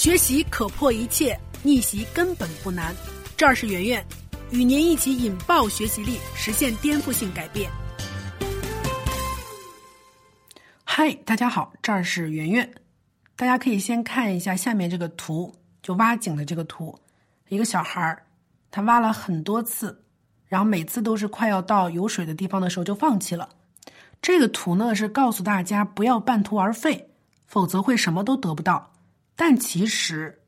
学习可破一切，逆袭根本不难。这儿是圆圆，与您一起引爆学习力，实现颠覆性改变。嗨，大家好，这儿是圆圆。大家可以先看一下下面这个图，就挖井的这个图。一个小孩儿，他挖了很多次，然后每次都是快要到有水的地方的时候就放弃了。这个图呢是告诉大家不要半途而废，否则会什么都得不到。但其实，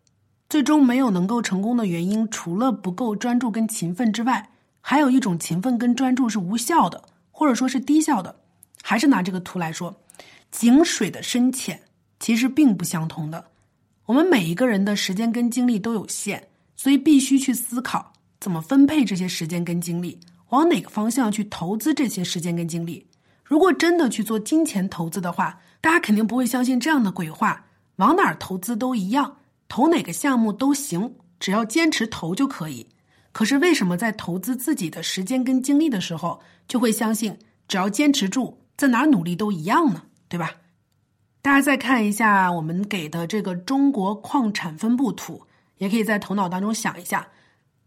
最终没有能够成功的原因，除了不够专注跟勤奋之外，还有一种勤奋跟专注是无效的，或者说是低效的。还是拿这个图来说，井水的深浅其实并不相同的。我们每一个人的时间跟精力都有限，所以必须去思考怎么分配这些时间跟精力，往哪个方向去投资这些时间跟精力。如果真的去做金钱投资的话，大家肯定不会相信这样的鬼话。往哪儿投资都一样，投哪个项目都行，只要坚持投就可以。可是为什么在投资自己的时间跟精力的时候，就会相信只要坚持住，在哪儿努力都一样呢？对吧？大家再看一下我们给的这个中国矿产分布图，也可以在头脑当中想一下，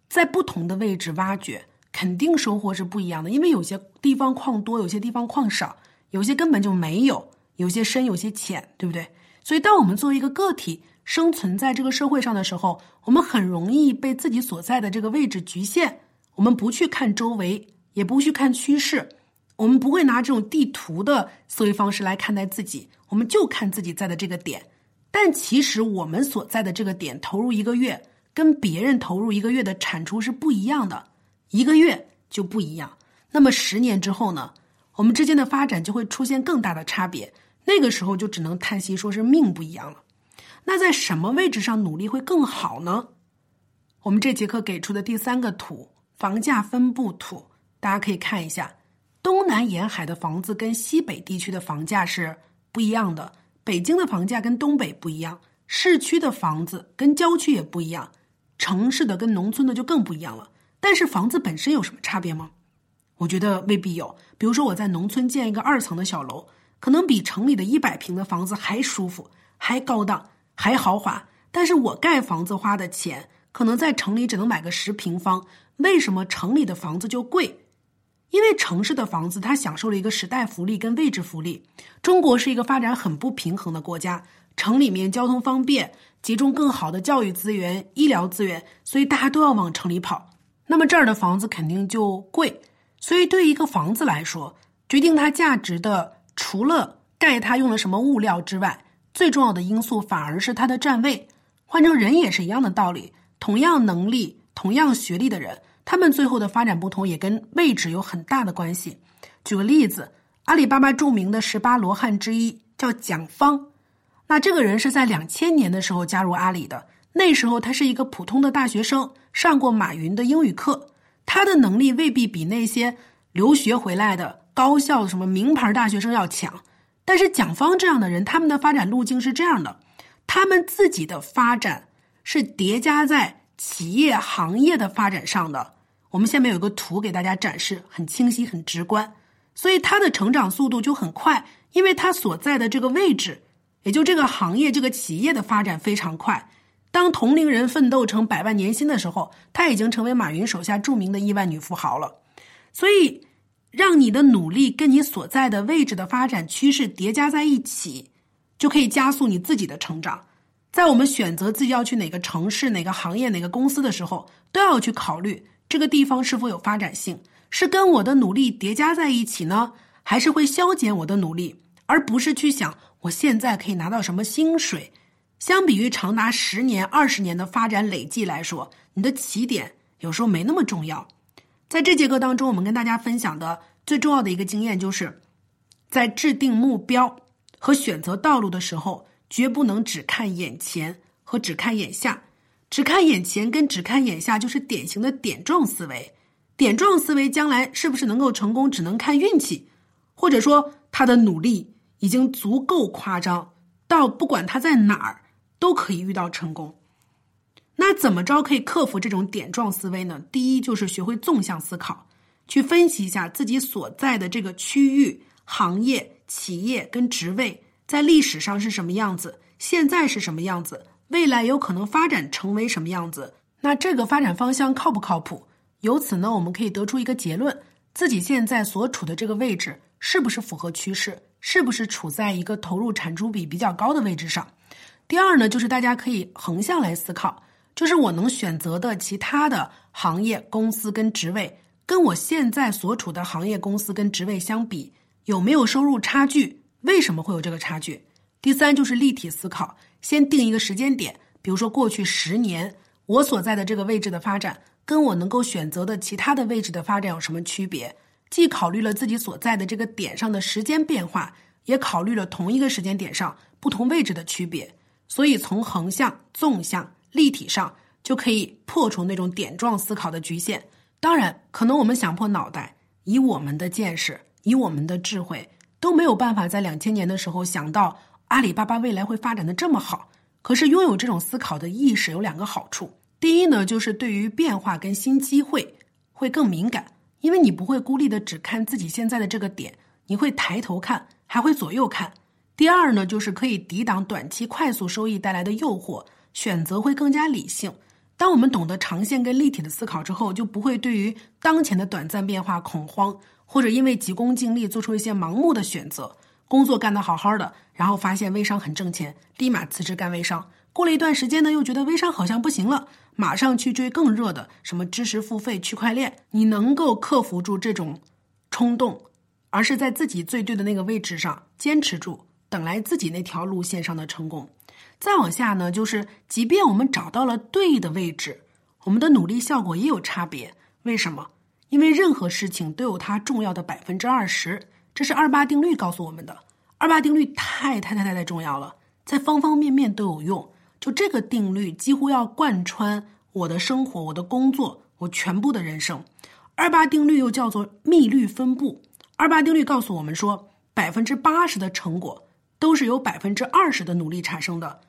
在不同的位置挖掘，肯定收获是不一样的。因为有些地方矿多，有些地方矿少，有些根本就没有，有些深，有些浅，对不对？所以，当我们作为一个个体生存在这个社会上的时候，我们很容易被自己所在的这个位置局限。我们不去看周围，也不去看趋势，我们不会拿这种地图的思维方式来看待自己，我们就看自己在的这个点。但其实，我们所在的这个点投入一个月，跟别人投入一个月的产出是不一样的，一个月就不一样。那么，十年之后呢？我们之间的发展就会出现更大的差别。那个时候就只能叹息，说是命不一样了。那在什么位置上努力会更好呢？我们这节课给出的第三个图，房价分布图，大家可以看一下。东南沿海的房子跟西北地区的房价是不一样的，北京的房价跟东北不一样，市区的房子跟郊区也不一样，城市的跟农村的就更不一样了。但是房子本身有什么差别吗？我觉得未必有。比如说我在农村建一个二层的小楼。可能比城里的一百平的房子还舒服，还高档，还豪华。但是我盖房子花的钱，可能在城里只能买个十平方。为什么城里的房子就贵？因为城市的房子它享受了一个时代福利跟位置福利。中国是一个发展很不平衡的国家，城里面交通方便，集中更好的教育资源、医疗资源，所以大家都要往城里跑。那么这儿的房子肯定就贵。所以对一个房子来说，决定它价值的。除了盖它用了什么物料之外，最重要的因素反而是它的站位。换成人也是一样的道理，同样能力、同样学历的人，他们最后的发展不同也跟位置有很大的关系。举个例子，阿里巴巴著名的十八罗汉之一叫蒋方，那这个人是在两千年的时候加入阿里的，那时候他是一个普通的大学生，上过马云的英语课，他的能力未必比那些留学回来的。高校的什么名牌大学生要抢，但是蒋方这样的人，他们的发展路径是这样的：他们自己的发展是叠加在企业行业的发展上的。我们下面有个图给大家展示，很清晰、很直观。所以他的成长速度就很快，因为他所在的这个位置，也就这个行业、这个企业的发展非常快。当同龄人奋斗成百万年薪的时候，他已经成为马云手下著名的亿万女富豪了。所以。让你的努力跟你所在的位置的发展趋势叠加在一起，就可以加速你自己的成长。在我们选择自己要去哪个城市、哪个行业、哪个公司的时候，都要去考虑这个地方是否有发展性，是跟我的努力叠加在一起呢，还是会消减我的努力？而不是去想我现在可以拿到什么薪水。相比于长达十年、二十年的发展累计来说，你的起点有时候没那么重要。在这节课当中，我们跟大家分享的最重要的一个经验，就是在制定目标和选择道路的时候，绝不能只看眼前和只看眼下。只看眼前跟只看眼下，就是典型的点状思维。点状思维将来是不是能够成功，只能看运气，或者说他的努力已经足够夸张，到不管他在哪儿都可以遇到成功。那怎么着可以克服这种点状思维呢？第一就是学会纵向思考，去分析一下自己所在的这个区域、行业、企业跟职位在历史上是什么样子，现在是什么样子，未来有可能发展成为什么样子？那这个发展方向靠不靠谱？由此呢，我们可以得出一个结论：自己现在所处的这个位置是不是符合趋势？是不是处在一个投入产出比比较高的位置上？第二呢，就是大家可以横向来思考，就是我能选择的其他的行业、公司跟职位，跟我现在所处的行业、公司跟职位相比，有没有收入差距？为什么会有这个差距？第三就是立体思考，先定一个时间点，比如说过去十年，我所在的这个位置的发展，跟我能够选择的其他的位置的发展有什么区别？既考虑了自己所在的这个点上的时间变化，也考虑了同一个时间点上不同位置的区别。所以，从横向、纵向、立体上就可以破除那种点状思考的局限。当然，可能我们想破脑袋，以我们的见识，以我们的智慧，都没有办法在两千年的时候想到阿里巴巴未来会发展的这么好。可是，拥有这种思考的意识有两个好处：第一呢，就是对于变化跟新机会会更敏感，因为你不会孤立的只看自己现在的这个点，你会抬头看，还会左右看。第二呢，就是可以抵挡短期快速收益带来的诱惑，选择会更加理性。当我们懂得长线跟立体的思考之后，就不会对于当前的短暂变化恐慌，或者因为急功近利做出一些盲目的选择。工作干得好好的，然后发现微商很挣钱，立马辞职干微商。过了一段时间呢，又觉得微商好像不行了，马上去追更热的什么知识付费、区块链。你能够克服住这种冲动，而是在自己最对的那个位置上坚持住。等来自己那条路线上的成功，再往下呢，就是即便我们找到了对的位置，我们的努力效果也有差别。为什么？因为任何事情都有它重要的百分之二十，这是二八定律告诉我们的。二八定律太太太太太重要了，在方方面面都有用。就这个定律几乎要贯穿我的生活、我的工作、我全部的人生。二八定律又叫做密律分布。二八定律告诉我们说，百分之八十的成果。都是由百分之二十的努力产生的，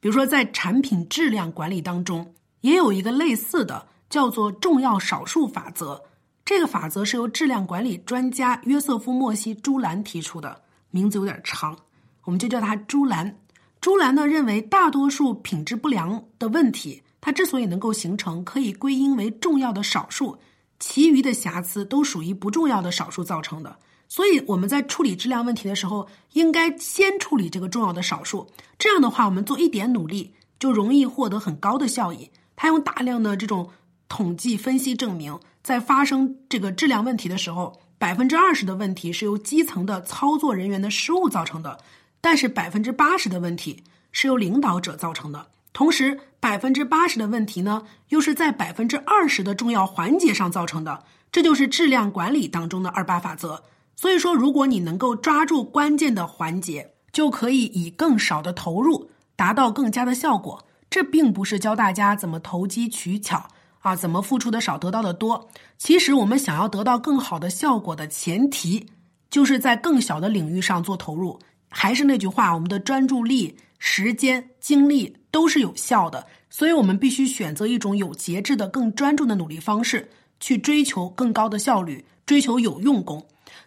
比如说在产品质量管理当中，也有一个类似的叫做重要少数法则。这个法则是由质量管理专家约瑟夫·莫西·朱兰提出的，名字有点长，我们就叫他朱兰。朱兰呢认为，大多数品质不良的问题，它之所以能够形成，可以归因为重要的少数，其余的瑕疵都属于不重要的少数造成的。所以我们在处理质量问题的时候，应该先处理这个重要的少数。这样的话，我们做一点努力，就容易获得很高的效益。他用大量的这种统计分析证明，在发生这个质量问题的时候，百分之二十的问题是由基层的操作人员的失误造成的，但是百分之八十的问题是由领导者造成的。同时，百分之八十的问题呢，又是在百分之二十的重要环节上造成的。这就是质量管理当中的二八法则。所以说，如果你能够抓住关键的环节，就可以以更少的投入达到更加的效果。这并不是教大家怎么投机取巧啊，怎么付出的少得到的多。其实，我们想要得到更好的效果的前提，就是在更小的领域上做投入。还是那句话，我们的专注力、时间、精力都是有效的，所以我们必须选择一种有节制的、更专注的努力方式，去追求更高的效率，追求有用功。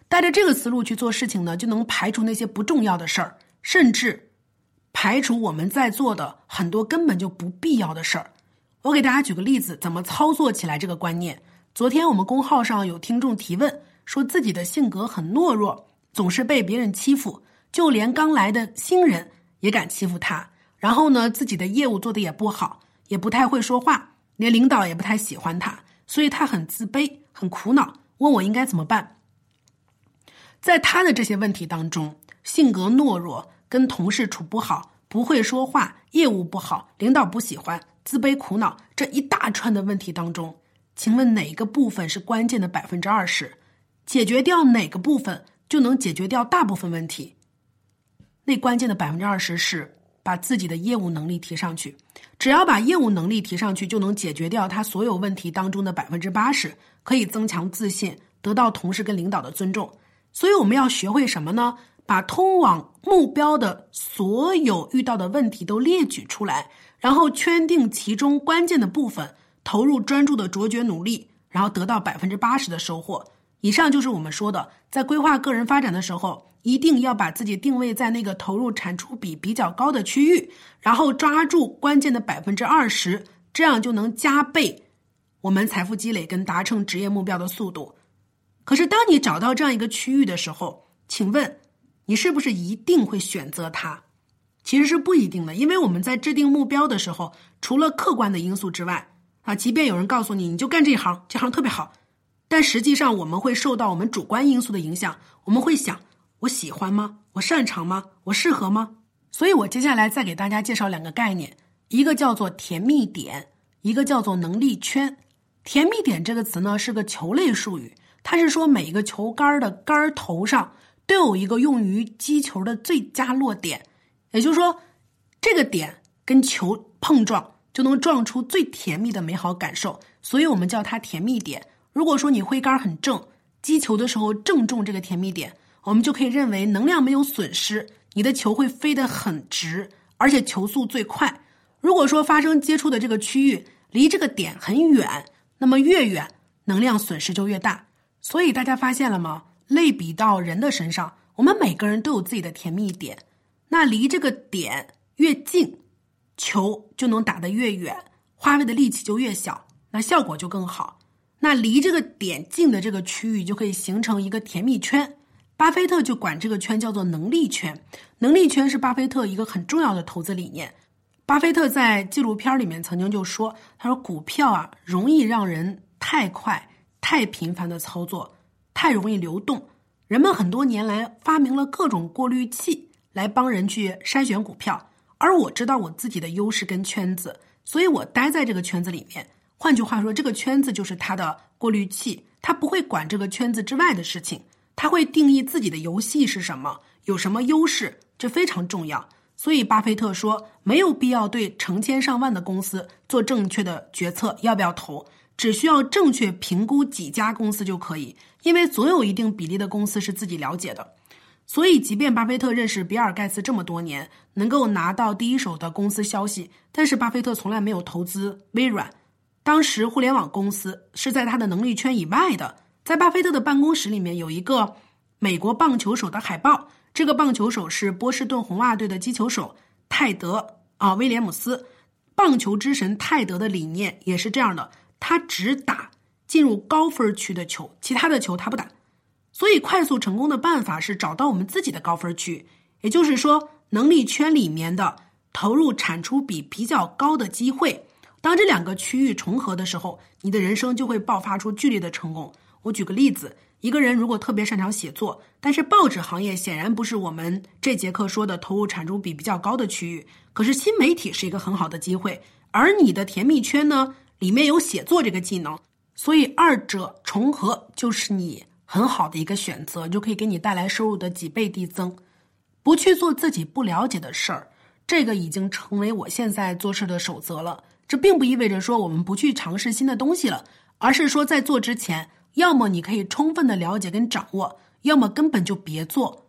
带着这个思路去做事情呢，就能排除那些不重要的事儿，甚至排除我们在做的很多根本就不必要的事儿。我给大家举个例子，怎么操作起来这个观念。昨天我们公号上有听众提问，说自己的性格很懦弱，总是被别人欺负，就连刚来的新人也敢欺负他。然后呢，自己的业务做的也不好，也不太会说话，连领导也不太喜欢他，所以他很自卑，很苦恼，问我应该怎么办。在他的这些问题当中，性格懦弱、跟同事处不好、不会说话、业务不好、领导不喜欢、自卑苦恼这一大串的问题当中，请问哪个部分是关键的百分之二十？解决掉哪个部分，就能解决掉大部分问题？那关键的百分之二十是把自己的业务能力提上去。只要把业务能力提上去，就能解决掉他所有问题当中的百分之八十，可以增强自信，得到同事跟领导的尊重。所以我们要学会什么呢？把通往目标的所有遇到的问题都列举出来，然后圈定其中关键的部分，投入专注的卓绝努力，然后得到百分之八十的收获。以上就是我们说的，在规划个人发展的时候，一定要把自己定位在那个投入产出比比较高的区域，然后抓住关键的百分之二十，这样就能加倍我们财富积累跟达成职业目标的速度。可是，当你找到这样一个区域的时候，请问你是不是一定会选择它？其实是不一定的，因为我们在制定目标的时候，除了客观的因素之外，啊，即便有人告诉你你就干这一行，这行特别好。但实际上，我们会受到我们主观因素的影响。我们会想：我喜欢吗？我擅长吗？我适合吗？所以，我接下来再给大家介绍两个概念，一个叫做甜蜜点，一个叫做能力圈。甜蜜点这个词呢，是个球类术语，它是说每一个球杆的杆头上都有一个用于击球的最佳落点，也就是说，这个点跟球碰撞就能撞出最甜蜜的美好感受，所以我们叫它甜蜜点。如果说你挥杆很正，击球的时候正中这个甜蜜点，我们就可以认为能量没有损失，你的球会飞得很直，而且球速最快。如果说发生接触的这个区域离这个点很远，那么越远能量损失就越大。所以大家发现了吗？类比到人的身上，我们每个人都有自己的甜蜜点，那离这个点越近，球就能打得越远，花费的力气就越小，那效果就更好。那离这个点近的这个区域就可以形成一个甜蜜圈，巴菲特就管这个圈叫做能力圈。能力圈是巴菲特一个很重要的投资理念。巴菲特在纪录片里面曾经就说：“他说股票啊，容易让人太快、太频繁的操作，太容易流动。人们很多年来发明了各种过滤器来帮人去筛选股票，而我知道我自己的优势跟圈子，所以我待在这个圈子里面。”换句话说，这个圈子就是他的过滤器，他不会管这个圈子之外的事情，他会定义自己的游戏是什么，有什么优势，这非常重要。所以，巴菲特说，没有必要对成千上万的公司做正确的决策，要不要投，只需要正确评估几家公司就可以，因为总有一定比例的公司是自己了解的。所以，即便巴菲特认识比尔盖茨这么多年，能够拿到第一手的公司消息，但是巴菲特从来没有投资微软。当时互联网公司是在他的能力圈以外的，在巴菲特的办公室里面有一个美国棒球手的海报，这个棒球手是波士顿红袜队的击球手泰德啊威廉姆斯，棒球之神泰德的理念也是这样的，他只打进入高分区的球，其他的球他不打，所以快速成功的办法是找到我们自己的高分区，也就是说能力圈里面的投入产出比比较高的机会。当这两个区域重合的时候，你的人生就会爆发出剧烈的成功。我举个例子，一个人如果特别擅长写作，但是报纸行业显然不是我们这节课说的投入产出比比较高的区域，可是新媒体是一个很好的机会，而你的甜蜜圈呢，里面有写作这个技能，所以二者重合就是你很好的一个选择，就可以给你带来收入的几倍递增。不去做自己不了解的事儿，这个已经成为我现在做事的守则了。这并不意味着说我们不去尝试新的东西了，而是说在做之前，要么你可以充分的了解跟掌握，要么根本就别做。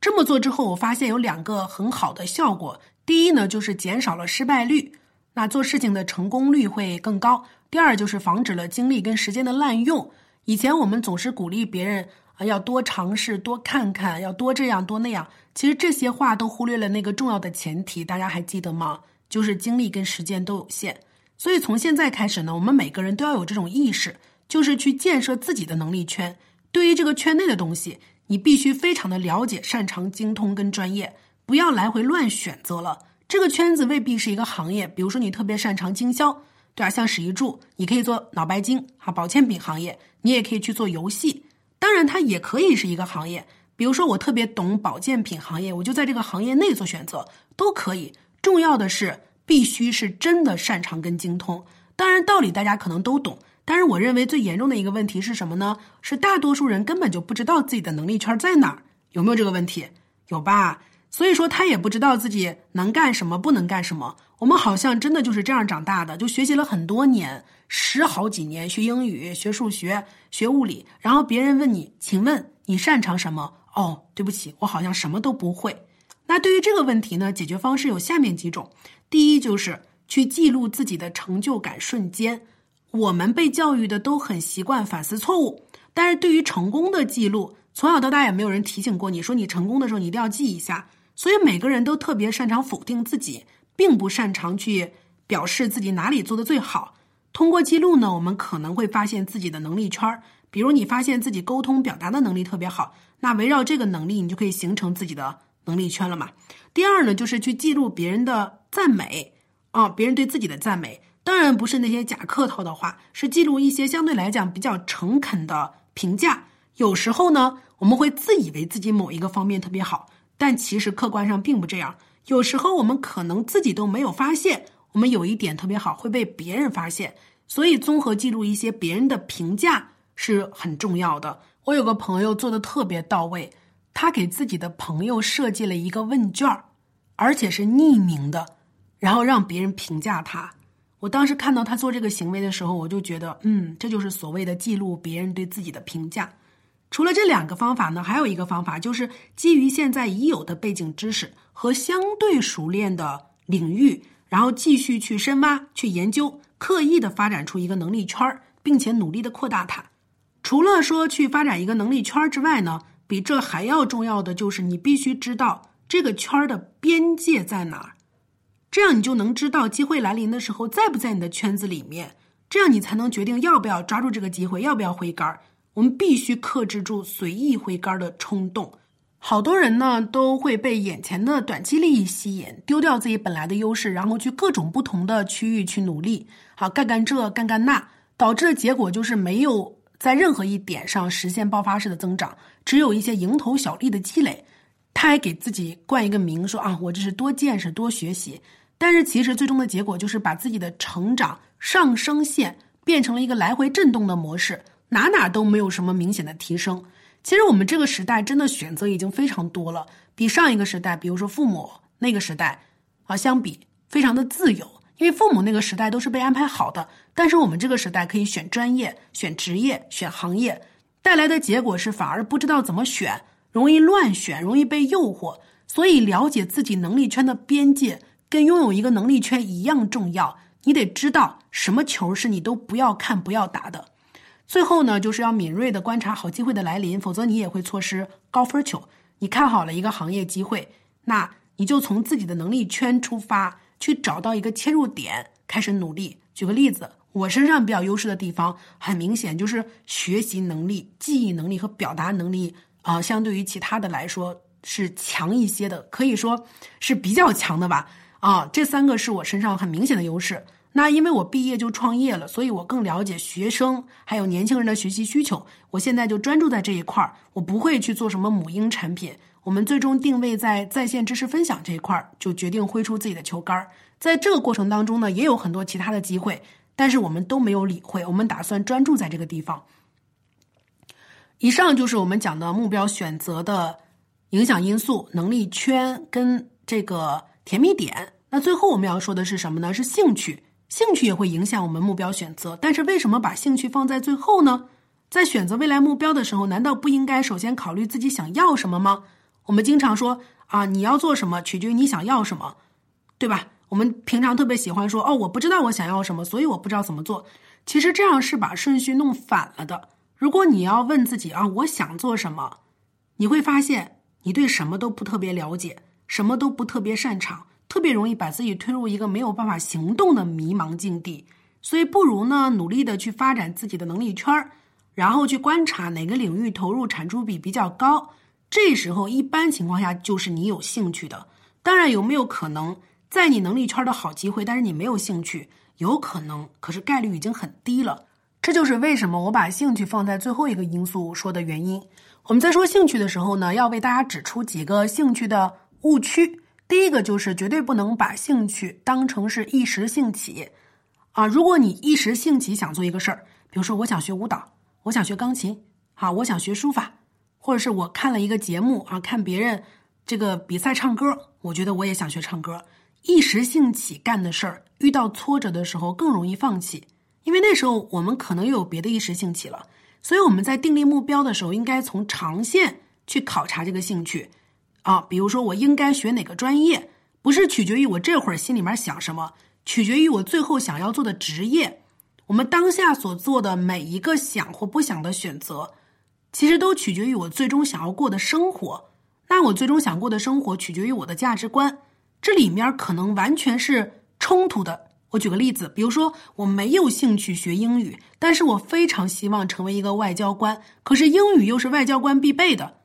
这么做之后，我发现有两个很好的效果。第一呢，就是减少了失败率，那做事情的成功率会更高。第二就是防止了精力跟时间的滥用。以前我们总是鼓励别人啊要多尝试、多看看、要多这样多那样，其实这些话都忽略了那个重要的前提，大家还记得吗？就是精力跟时间都有限，所以从现在开始呢，我们每个人都要有这种意识，就是去建设自己的能力圈。对于这个圈内的东西，你必须非常的了解、擅长、精通跟专业，不要来回乱选择了。这个圈子未必是一个行业，比如说你特别擅长经销，对吧？像史一柱，你可以做脑白金哈，保健品行业，你也可以去做游戏。当然，它也可以是一个行业，比如说我特别懂保健品行业，我就在这个行业内做选择，都可以。重要的是，必须是真的擅长跟精通。当然，道理大家可能都懂，但是我认为最严重的一个问题是什么呢？是大多数人根本就不知道自己的能力圈在哪儿。有没有这个问题？有吧？所以说他也不知道自己能干什么，不能干什么。我们好像真的就是这样长大的，就学习了很多年，十好几年学英语、学数学、学物理，然后别人问你，请问你擅长什么？哦，对不起，我好像什么都不会。那对于这个问题呢，解决方式有下面几种。第一，就是去记录自己的成就感瞬间。我们被教育的都很习惯反思错误，但是对于成功的记录，从小到大也没有人提醒过你说你成功的时候你一定要记一下。所以每个人都特别擅长否定自己，并不擅长去表示自己哪里做的最好。通过记录呢，我们可能会发现自己的能力圈儿。比如你发现自己沟通表达的能力特别好，那围绕这个能力，你就可以形成自己的能力圈了嘛。第二呢，就是去记录别人的赞美啊，别人对自己的赞美，当然不是那些假客套的话，是记录一些相对来讲比较诚恳的评价。有时候呢，我们会自以为自己某一个方面特别好。但其实客观上并不这样，有时候我们可能自己都没有发现，我们有一点特别好会被别人发现，所以综合记录一些别人的评价是很重要的。我有个朋友做的特别到位，他给自己的朋友设计了一个问卷而且是匿名的，然后让别人评价他。我当时看到他做这个行为的时候，我就觉得，嗯，这就是所谓的记录别人对自己的评价。除了这两个方法呢，还有一个方法，就是基于现在已有的背景知识和相对熟练的领域，然后继续去深挖、去研究，刻意的发展出一个能力圈并且努力的扩大它。除了说去发展一个能力圈之外呢，比这还要重要的就是你必须知道这个圈的边界在哪儿，这样你就能知道机会来临的时候在不在你的圈子里面，这样你才能决定要不要抓住这个机会，要不要挥杆儿。我们必须克制住随意挥杆的冲动。好多人呢都会被眼前的短期利益吸引，丢掉自己本来的优势，然后去各种不同的区域去努力，好干干这干干那，导致的结果就是没有在任何一点上实现爆发式的增长，只有一些蝇头小利的积累。他还给自己冠一个名，说啊，我这是多见识、多学习。但是其实最终的结果就是把自己的成长上升线变成了一个来回震动的模式。哪哪都没有什么明显的提升。其实我们这个时代真的选择已经非常多了，比上一个时代，比如说父母那个时代啊相比，非常的自由。因为父母那个时代都是被安排好的，但是我们这个时代可以选专业、选职业、选行业，带来的结果是反而不知道怎么选，容易乱选，容易被诱惑。所以了解自己能力圈的边界，跟拥有一个能力圈一样重要。你得知道什么球是你都不要看、不要打的。最后呢，就是要敏锐的观察好机会的来临，否则你也会错失高分球。你看好了一个行业机会，那你就从自己的能力圈出发，去找到一个切入点，开始努力。举个例子，我身上比较优势的地方，很明显就是学习能力、记忆能力和表达能力啊，相对于其他的来说是强一些的，可以说是比较强的吧。啊，这三个是我身上很明显的优势。那因为我毕业就创业了，所以我更了解学生还有年轻人的学习需求。我现在就专注在这一块儿，我不会去做什么母婴产品。我们最终定位在在线知识分享这一块儿，就决定挥出自己的球杆儿。在这个过程当中呢，也有很多其他的机会，但是我们都没有理会。我们打算专注在这个地方。以上就是我们讲的目标选择的影响因素、能力圈跟这个甜蜜点。那最后我们要说的是什么呢？是兴趣。兴趣也会影响我们目标选择，但是为什么把兴趣放在最后呢？在选择未来目标的时候，难道不应该首先考虑自己想要什么吗？我们经常说啊，你要做什么取决于你想要什么，对吧？我们平常特别喜欢说哦，我不知道我想要什么，所以我不知道怎么做。其实这样是把顺序弄反了的。如果你要问自己啊，我想做什么，你会发现你对什么都不特别了解，什么都不特别擅长。特别容易把自己推入一个没有办法行动的迷茫境地，所以不如呢努力的去发展自己的能力圈儿，然后去观察哪个领域投入产出比比较高。这时候一般情况下就是你有兴趣的。当然有没有可能在你能力圈的好机会，但是你没有兴趣，有可能，可是概率已经很低了。这就是为什么我把兴趣放在最后一个因素说的原因。我们在说兴趣的时候呢，要为大家指出几个兴趣的误区。第一个就是绝对不能把兴趣当成是一时兴起，啊，如果你一时兴起想做一个事儿，比如说我想学舞蹈，我想学钢琴，啊，我想学书法，或者是我看了一个节目啊，看别人这个比赛唱歌，我觉得我也想学唱歌，一时兴起干的事儿，遇到挫折的时候更容易放弃，因为那时候我们可能又有别的一时兴起了，所以我们在定立目标的时候，应该从长线去考察这个兴趣。啊，比如说我应该学哪个专业，不是取决于我这会儿心里面想什么，取决于我最后想要做的职业。我们当下所做的每一个想或不想的选择，其实都取决于我最终想要过的生活。那我最终想过的生活取决于我的价值观，这里面可能完全是冲突的。我举个例子，比如说我没有兴趣学英语，但是我非常希望成为一个外交官，可是英语又是外交官必备的，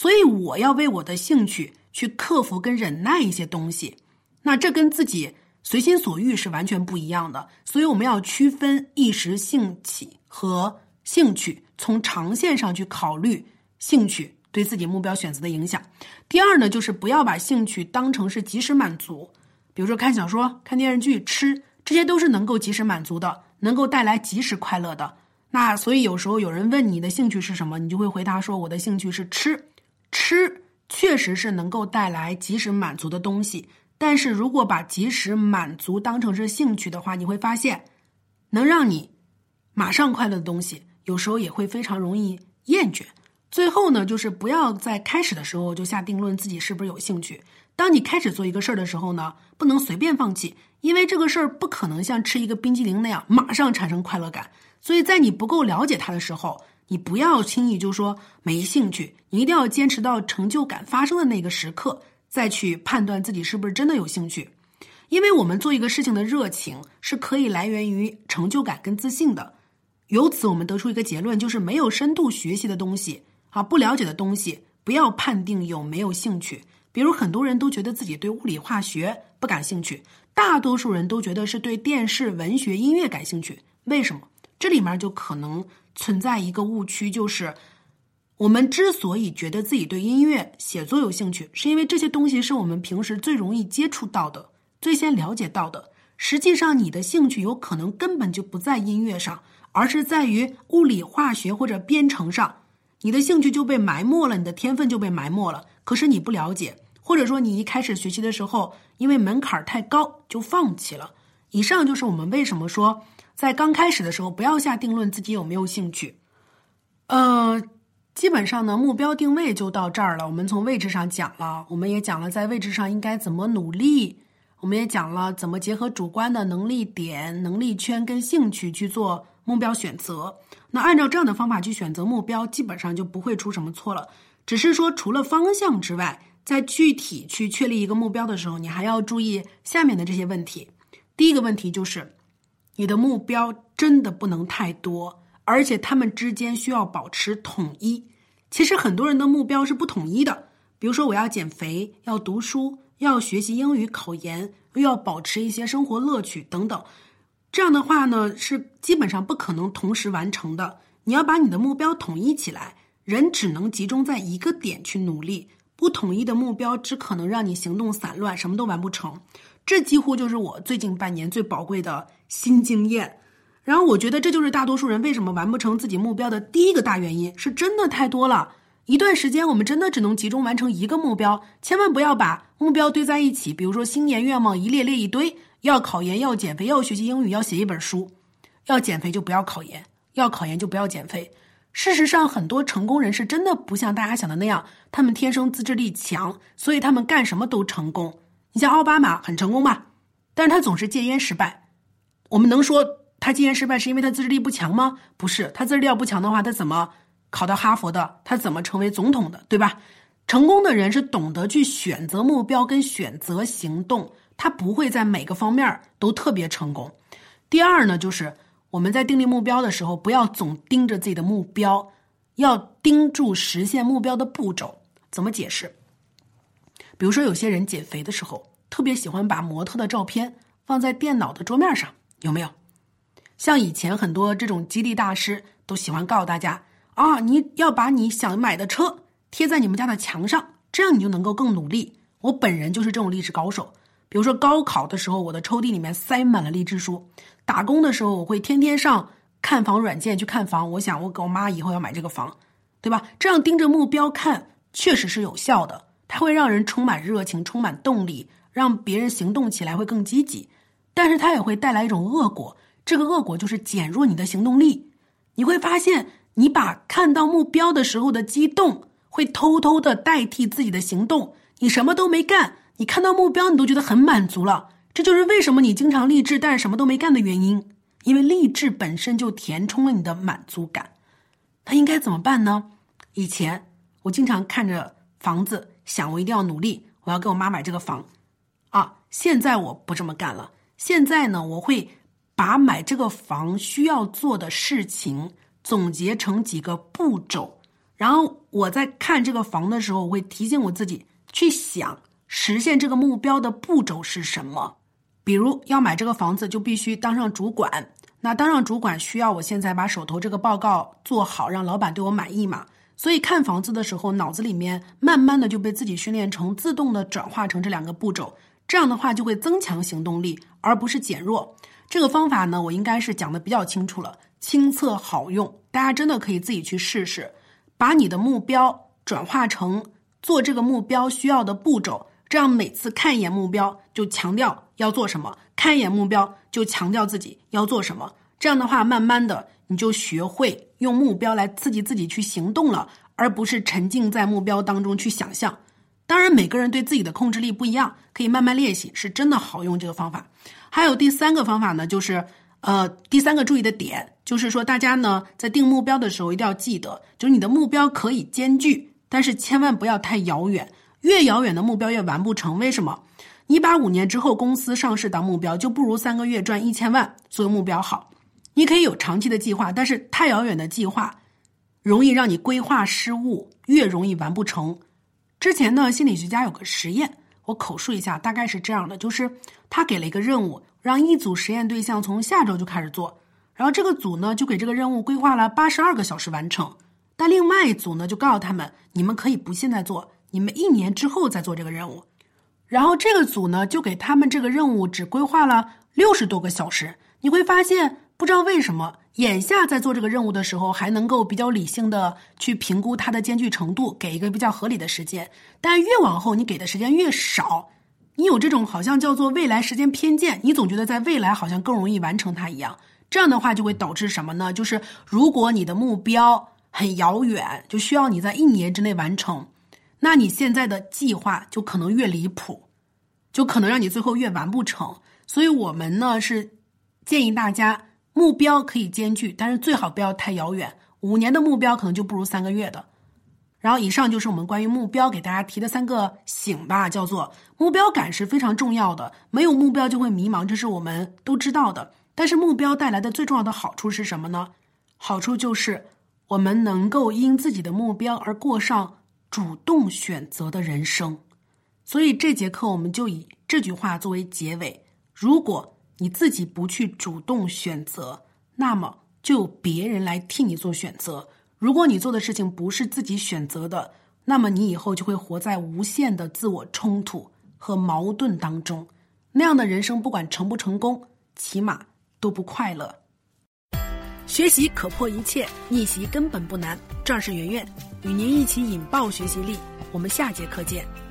所以我要为我的兴趣去克服跟忍耐一些东西。那这跟自己随心所欲是完全不一样的，所以我们要区分一时兴起和兴趣。从长线上去考虑兴趣对自己目标选择的影响。第二呢，就是不要把兴趣当成是及时满足，比如说看小说、看电视剧、吃，这些都是能够及时满足的，能够带来及时快乐的。那所以有时候有人问你的兴趣是什么，你就会回答说我的兴趣是吃。吃确实是能够带来及时满足的东西，但是如果把及时满足当成是兴趣的话，你会发现能让你马上快乐的东西。有时候也会非常容易厌倦。最后呢，就是不要在开始的时候就下定论自己是不是有兴趣。当你开始做一个事儿的时候呢，不能随便放弃，因为这个事儿不可能像吃一个冰激凌那样马上产生快乐感。所以在你不够了解它的时候，你不要轻易就说没兴趣，你一定要坚持到成就感发生的那个时刻，再去判断自己是不是真的有兴趣。因为我们做一个事情的热情是可以来源于成就感跟自信的。由此，我们得出一个结论，就是没有深度学习的东西啊，不了解的东西，不要判定有没有兴趣。比如，很多人都觉得自己对物理化学不感兴趣，大多数人都觉得是对电视、文学、音乐感兴趣。为什么？这里面就可能存在一个误区，就是我们之所以觉得自己对音乐、写作有兴趣，是因为这些东西是我们平时最容易接触到的、最先了解到的。实际上，你的兴趣有可能根本就不在音乐上。而是在于物理、化学或者编程上，你的兴趣就被埋没了，你的天分就被埋没了。可是你不了解，或者说你一开始学习的时候，因为门槛太高就放弃了。以上就是我们为什么说在刚开始的时候不要下定论自己有没有兴趣。呃，基本上呢，目标定位就到这儿了。我们从位置上讲了，我们也讲了在位置上应该怎么努力，我们也讲了怎么结合主观的能力点、能力圈跟兴趣去做。目标选择，那按照这样的方法去选择目标，基本上就不会出什么错了。只是说，除了方向之外，在具体去确立一个目标的时候，你还要注意下面的这些问题。第一个问题就是，你的目标真的不能太多，而且他们之间需要保持统一。其实很多人的目标是不统一的，比如说我要减肥，要读书，要学习英语考研，又要保持一些生活乐趣等等。这样的话呢，是基本上不可能同时完成的。你要把你的目标统一起来，人只能集中在一个点去努力。不统一的目标只可能让你行动散乱，什么都完不成。这几乎就是我最近半年最宝贵的新经验。然后我觉得这就是大多数人为什么完不成自己目标的第一个大原因，是真的太多了。一段时间我们真的只能集中完成一个目标，千万不要把目标堆在一起。比如说新年愿望一列列一堆。要考研，要减肥，要学习英语，要写一本书。要减肥就不要考研，要考研就不要减肥。事实上，很多成功人士真的不像大家想的那样，他们天生自制力强，所以他们干什么都成功。你像奥巴马很成功吧？但是他总是戒烟失败。我们能说他戒烟失败是因为他自制力不强吗？不是，他自制力要不强的话，他怎么考到哈佛的？他怎么成为总统的？对吧？成功的人是懂得去选择目标跟选择行动。他不会在每个方面都特别成功。第二呢，就是我们在定立目标的时候，不要总盯着自己的目标，要盯住实现目标的步骤。怎么解释？比如说，有些人减肥的时候，特别喜欢把模特的照片放在电脑的桌面上，有没有？像以前很多这种激励大师都喜欢告诉大家啊，你要把你想买的车贴在你们家的墙上，这样你就能够更努力。我本人就是这种励志高手。比如说高考的时候，我的抽屉里面塞满了励志书；打工的时候，我会天天上看房软件去看房。我想，我给我妈以后要买这个房，对吧？这样盯着目标看，确实是有效的。它会让人充满热情、充满动力，让别人行动起来会更积极。但是它也会带来一种恶果，这个恶果就是减弱你的行动力。你会发现，你把看到目标的时候的激动，会偷偷的代替自己的行动。你什么都没干。你看到目标，你都觉得很满足了，这就是为什么你经常励志，但是什么都没干的原因。因为励志本身就填充了你的满足感。那应该怎么办呢？以前我经常看着房子，想我一定要努力，我要给我妈买这个房。啊，现在我不这么干了。现在呢，我会把买这个房需要做的事情总结成几个步骤，然后我在看这个房的时候，我会提醒我自己去想实现这个目标的步骤是什么。比如要买这个房子，就必须当上主管。那当上主管需要我现在把手头这个报告做好，让老板对我满意嘛？所以看房子的时候，脑子里面慢慢的就被自己训练成自动的转化成这两个步骤。这样的话就会增强行动力，而不是减弱。这个方法呢，我应该是讲的比较清楚了，亲测好用，大家真的可以自己去试试，把你的目标转化成做这个目标需要的步骤，这样每次看一眼目标就强调要做什么，看一眼目标就强调自己要做什么。这样的话，慢慢的你就学会用目标来刺激自己去行动了，而不是沉浸在目标当中去想象。当然，每个人对自己的控制力不一样，可以慢慢练习，是真的好用这个方法。还有第三个方法呢，就是呃，第三个注意的点，就是说大家呢在定目标的时候一定要记得，就是你的目标可以艰巨，但是千万不要太遥远，越遥远的目标越完不成。为什么？你把五年之后公司上市当目标，就不如三个月赚一千万作为目标好。你可以有长期的计划，但是太遥远的计划容易让你规划失误，越容易完不成。之前呢，心理学家有个实验，我口述一下，大概是这样的：就是他给了一个任务，让一组实验对象从下周就开始做，然后这个组呢就给这个任务规划了八十二个小时完成，但另外一组呢就告诉他们，你们可以不现在做，你们一年之后再做这个任务。然后这个组呢就给他们这个任务只规划了六十多个小时，你会发现。不知道为什么，眼下在做这个任务的时候，还能够比较理性的去评估它的艰巨程度，给一个比较合理的时间。但越往后，你给的时间越少，你有这种好像叫做未来时间偏见，你总觉得在未来好像更容易完成它一样。这样的话就会导致什么呢？就是如果你的目标很遥远，就需要你在一年之内完成，那你现在的计划就可能越离谱，就可能让你最后越完不成。所以我们呢是建议大家。目标可以艰巨，但是最好不要太遥远。五年的目标可能就不如三个月的。然后，以上就是我们关于目标给大家提的三个醒吧，叫做目标感是非常重要的。没有目标就会迷茫，这是我们都知道的。但是目标带来的最重要的好处是什么呢？好处就是我们能够因自己的目标而过上主动选择的人生。所以这节课我们就以这句话作为结尾：如果。你自己不去主动选择，那么就有别人来替你做选择。如果你做的事情不是自己选择的，那么你以后就会活在无限的自我冲突和矛盾当中。那样的人生，不管成不成功，起码都不快乐。学习可破一切，逆袭根本不难。这儿是圆圆，与您一起引爆学习力。我们下节课见。